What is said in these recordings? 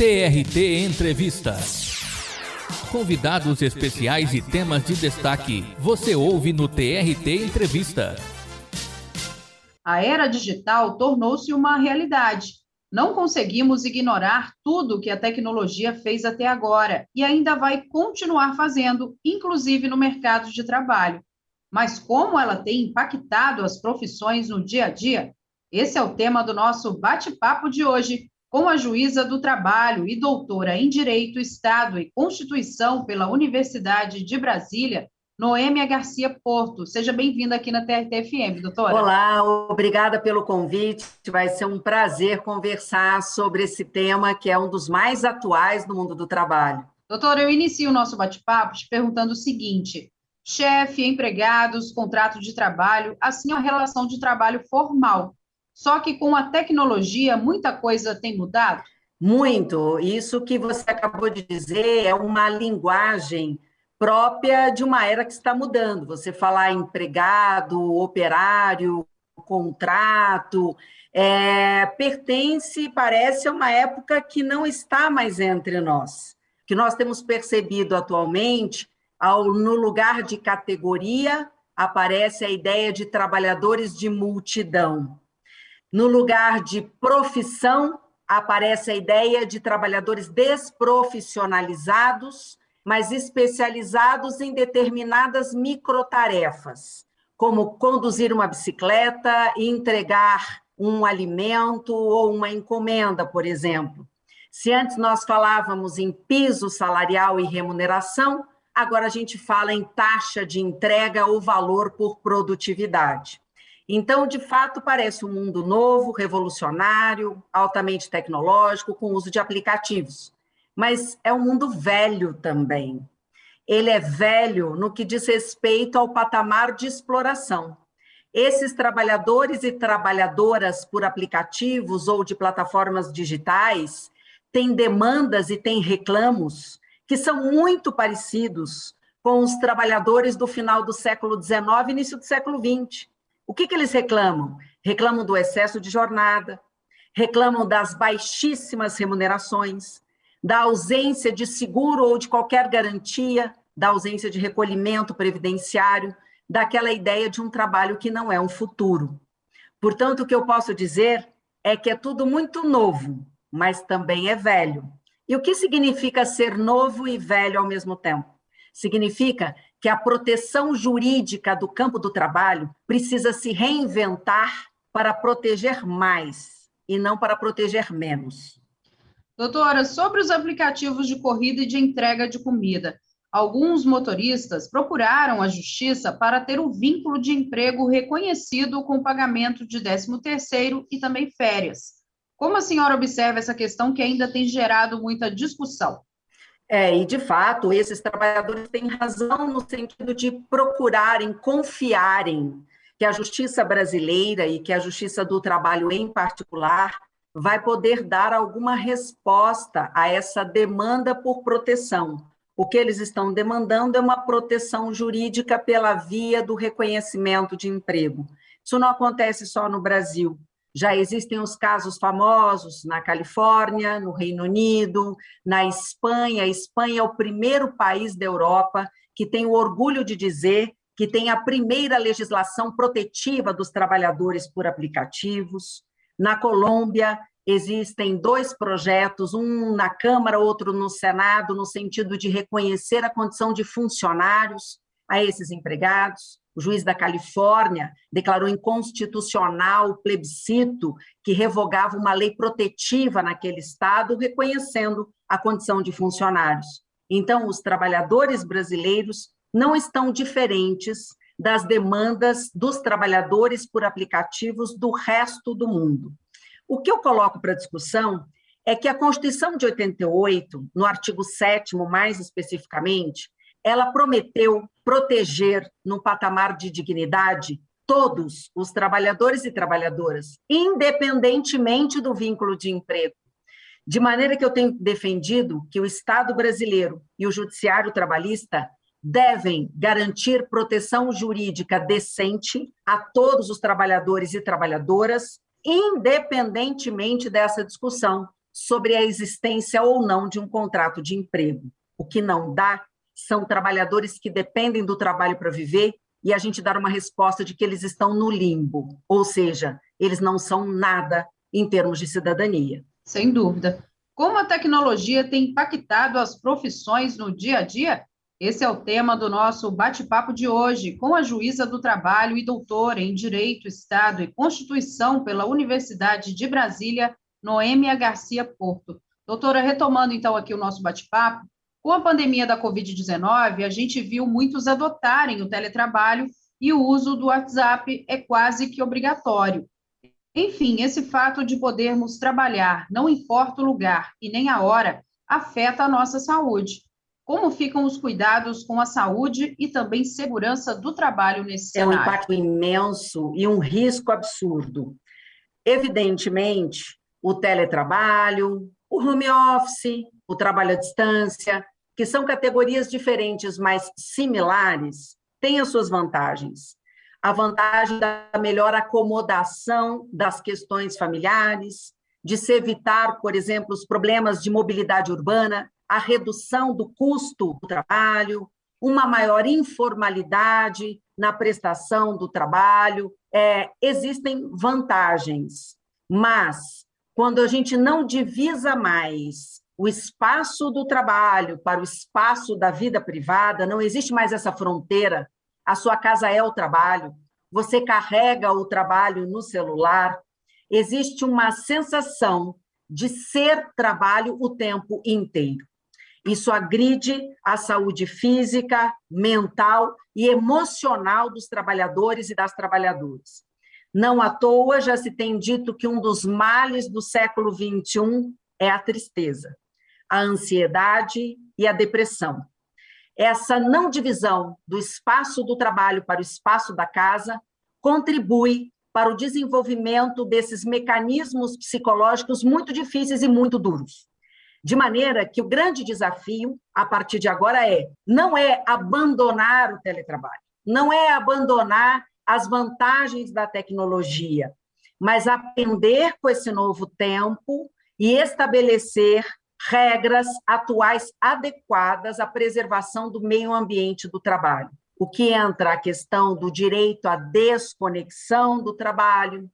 TRT Entrevista. Convidados especiais e temas de destaque. Você ouve no TRT Entrevista. A era digital tornou-se uma realidade. Não conseguimos ignorar tudo que a tecnologia fez até agora e ainda vai continuar fazendo, inclusive no mercado de trabalho. Mas como ela tem impactado as profissões no dia a dia? Esse é o tema do nosso bate-papo de hoje com a juíza do trabalho e doutora em Direito, Estado e Constituição pela Universidade de Brasília, Noêmia Garcia Porto. Seja bem-vinda aqui na TRT-FM, doutora. Olá, obrigada pelo convite. Vai ser um prazer conversar sobre esse tema que é um dos mais atuais no mundo do trabalho. Doutora, eu inicio o nosso bate-papo te perguntando o seguinte: chefe, empregados, contrato de trabalho, assim a relação de trabalho formal só que com a tecnologia, muita coisa tem mudado? Muito. Isso que você acabou de dizer é uma linguagem própria de uma era que está mudando. Você falar empregado, operário, contrato, é, pertence, parece, a uma época que não está mais entre nós. Que nós temos percebido atualmente, ao, no lugar de categoria, aparece a ideia de trabalhadores de multidão. No lugar de profissão, aparece a ideia de trabalhadores desprofissionalizados, mas especializados em determinadas microtarefas, como conduzir uma bicicleta e entregar um alimento ou uma encomenda, por exemplo. Se antes nós falávamos em piso salarial e remuneração, agora a gente fala em taxa de entrega ou valor por produtividade. Então, de fato, parece um mundo novo, revolucionário, altamente tecnológico, com uso de aplicativos. Mas é um mundo velho também. Ele é velho no que diz respeito ao patamar de exploração. Esses trabalhadores e trabalhadoras por aplicativos ou de plataformas digitais têm demandas e têm reclamos que são muito parecidos com os trabalhadores do final do século XIX e início do século XX o que, que eles reclamam? Reclamam do excesso de jornada, reclamam das baixíssimas remunerações, da ausência de seguro ou de qualquer garantia, da ausência de recolhimento previdenciário, daquela ideia de um trabalho que não é um futuro. Portanto, o que eu posso dizer é que é tudo muito novo, mas também é velho. E o que significa ser novo e velho ao mesmo tempo? Significa que a proteção jurídica do campo do trabalho precisa se reinventar para proteger mais e não para proteger menos. Doutora, sobre os aplicativos de corrida e de entrega de comida, alguns motoristas procuraram a justiça para ter o vínculo de emprego reconhecido com o pagamento de 13º e também férias. Como a senhora observa essa questão que ainda tem gerado muita discussão? É, e de fato, esses trabalhadores têm razão no sentido de procurarem, confiarem que a justiça brasileira e que a justiça do trabalho em particular vai poder dar alguma resposta a essa demanda por proteção. O que eles estão demandando é uma proteção jurídica pela via do reconhecimento de emprego. Isso não acontece só no Brasil. Já existem os casos famosos na Califórnia, no Reino Unido, na Espanha. A Espanha é o primeiro país da Europa que tem o orgulho de dizer que tem a primeira legislação protetiva dos trabalhadores por aplicativos. Na Colômbia, existem dois projetos, um na Câmara, outro no Senado, no sentido de reconhecer a condição de funcionários a esses empregados o juiz da Califórnia declarou inconstitucional o plebiscito que revogava uma lei protetiva naquele estado, reconhecendo a condição de funcionários. Então, os trabalhadores brasileiros não estão diferentes das demandas dos trabalhadores por aplicativos do resto do mundo. O que eu coloco para discussão é que a Constituição de 88, no artigo 7 mais especificamente, ela prometeu proteger no patamar de dignidade todos os trabalhadores e trabalhadoras, independentemente do vínculo de emprego. De maneira que eu tenho defendido que o Estado brasileiro e o Judiciário Trabalhista devem garantir proteção jurídica decente a todos os trabalhadores e trabalhadoras, independentemente dessa discussão sobre a existência ou não de um contrato de emprego. O que não dá são trabalhadores que dependem do trabalho para viver e a gente dar uma resposta de que eles estão no limbo, ou seja, eles não são nada em termos de cidadania. Sem dúvida. Como a tecnologia tem impactado as profissões no dia a dia? Esse é o tema do nosso bate-papo de hoje, com a juíza do trabalho e doutora em Direito, Estado e Constituição pela Universidade de Brasília, Noêmia Garcia Porto. Doutora, retomando então aqui o nosso bate-papo, com a pandemia da Covid-19, a gente viu muitos adotarem o teletrabalho e o uso do WhatsApp é quase que obrigatório. Enfim, esse fato de podermos trabalhar, não importa o lugar e nem a hora, afeta a nossa saúde. Como ficam os cuidados com a saúde e também segurança do trabalho nesse é cenário? É um impacto imenso e um risco absurdo. Evidentemente, o teletrabalho, o home office, o trabalho à distância, que são categorias diferentes, mas similares, têm as suas vantagens. A vantagem da melhor acomodação das questões familiares, de se evitar, por exemplo, os problemas de mobilidade urbana, a redução do custo do trabalho, uma maior informalidade na prestação do trabalho. É, existem vantagens, mas quando a gente não divisa mais o espaço do trabalho para o espaço da vida privada, não existe mais essa fronteira. A sua casa é o trabalho, você carrega o trabalho no celular. Existe uma sensação de ser trabalho o tempo inteiro. Isso agride a saúde física, mental e emocional dos trabalhadores e das trabalhadoras. Não à toa já se tem dito que um dos males do século XXI é a tristeza a ansiedade e a depressão. Essa não divisão do espaço do trabalho para o espaço da casa contribui para o desenvolvimento desses mecanismos psicológicos muito difíceis e muito duros. De maneira que o grande desafio, a partir de agora, é não é abandonar o teletrabalho, não é abandonar as vantagens da tecnologia, mas aprender com esse novo tempo e estabelecer regras atuais adequadas à preservação do meio ambiente do trabalho. O que entra a questão do direito à desconexão do trabalho,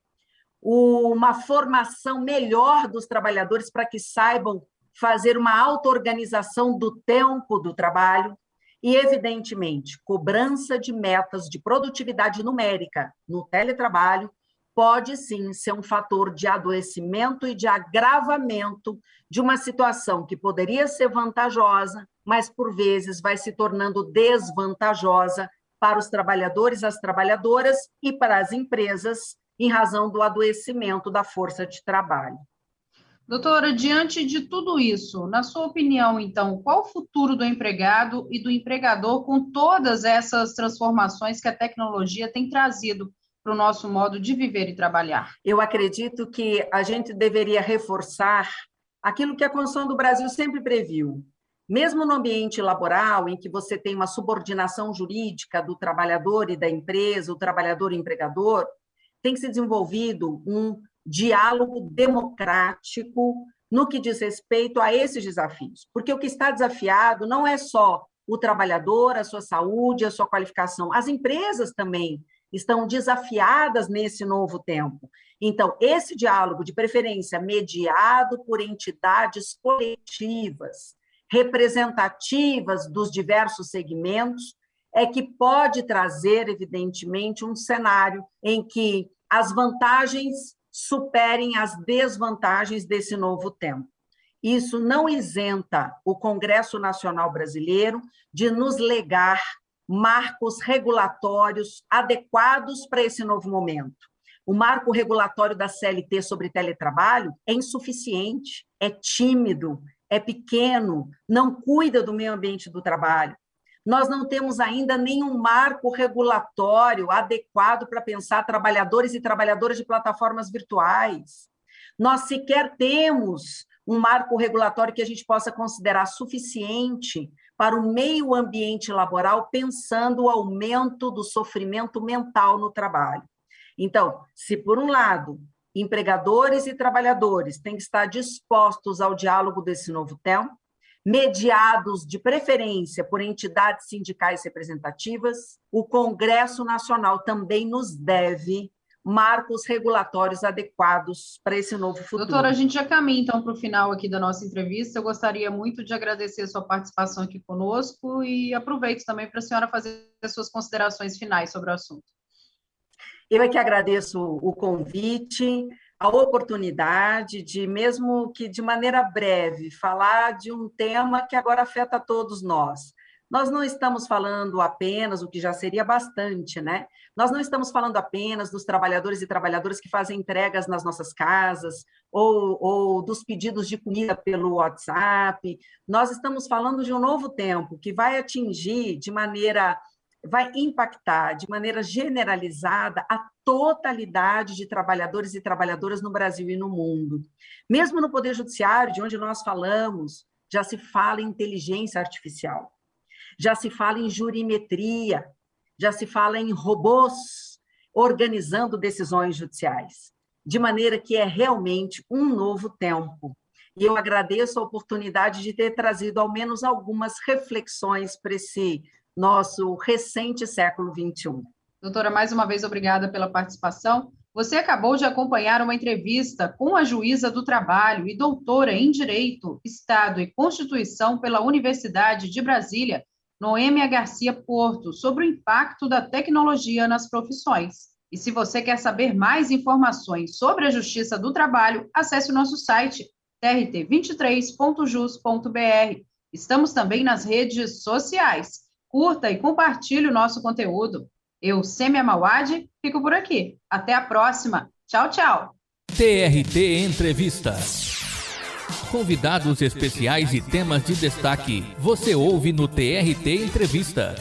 uma formação melhor dos trabalhadores para que saibam fazer uma auto-organização do tempo do trabalho e, evidentemente, cobrança de metas de produtividade numérica no teletrabalho pode sim ser um fator de adoecimento e de agravamento de uma situação que poderia ser vantajosa, mas por vezes vai se tornando desvantajosa para os trabalhadores, as trabalhadoras e para as empresas, em razão do adoecimento da força de trabalho. Doutora, diante de tudo isso, na sua opinião, então, qual o futuro do empregado e do empregador com todas essas transformações que a tecnologia tem trazido para o nosso modo de viver e trabalhar? Eu acredito que a gente deveria reforçar aquilo que a Constituição do Brasil sempre previu. Mesmo no ambiente laboral, em que você tem uma subordinação jurídica do trabalhador e da empresa, o trabalhador e o empregador, tem que ser desenvolvido um diálogo democrático no que diz respeito a esses desafios. Porque o que está desafiado não é só o trabalhador, a sua saúde, a sua qualificação, as empresas também estão desafiadas nesse novo tempo. Então, esse diálogo, de preferência mediado por entidades coletivas, representativas dos diversos segmentos, é que pode trazer, evidentemente, um cenário em que as vantagens superem as desvantagens desse novo tempo. Isso não isenta o Congresso Nacional Brasileiro de nos legar marcos regulatórios adequados para esse novo momento. O marco regulatório da CLT sobre teletrabalho é insuficiente, é tímido, é pequeno, não cuida do meio ambiente do trabalho. Nós não temos ainda nenhum marco regulatório adequado para pensar trabalhadores e trabalhadoras de plataformas virtuais. Nós sequer temos um marco regulatório que a gente possa considerar suficiente para o meio ambiente laboral, pensando o aumento do sofrimento mental no trabalho. Então, se por um lado empregadores e trabalhadores têm que estar dispostos ao diálogo desse novo tempo, mediados de preferência por entidades sindicais representativas. O Congresso Nacional também nos deve marcos regulatórios adequados para esse novo futuro. Doutora, a gente já caminha então para o final aqui da nossa entrevista. Eu gostaria muito de agradecer a sua participação aqui conosco e aproveito também para a senhora fazer as suas considerações finais sobre o assunto. Eu é que agradeço o convite, a oportunidade de, mesmo que de maneira breve, falar de um tema que agora afeta todos nós. Nós não estamos falando apenas, o que já seria bastante, né? Nós não estamos falando apenas dos trabalhadores e trabalhadoras que fazem entregas nas nossas casas, ou, ou dos pedidos de comida pelo WhatsApp. Nós estamos falando de um novo tempo que vai atingir de maneira vai impactar de maneira generalizada a totalidade de trabalhadores e trabalhadoras no Brasil e no mundo. Mesmo no Poder Judiciário, de onde nós falamos, já se fala em inteligência artificial, já se fala em jurimetria, já se fala em robôs organizando decisões judiciais, de maneira que é realmente um novo tempo. E eu agradeço a oportunidade de ter trazido ao menos algumas reflexões para esse nosso recente século XXI. Doutora, mais uma vez, obrigada pela participação. Você acabou de acompanhar uma entrevista com a juíza do trabalho e doutora em Direito, Estado e Constituição pela Universidade de Brasília, Noêmia Garcia Porto, sobre o impacto da tecnologia nas profissões. E se você quer saber mais informações sobre a Justiça do Trabalho, acesse o nosso site trt23.jus.br. Estamos também nas redes sociais curta e compartilhe o nosso conteúdo. Eu, Semi Amawad, fico por aqui. Até a próxima. Tchau, tchau. TRT Entrevista. Convidados especiais e temas de destaque você ouve no TRT Entrevista.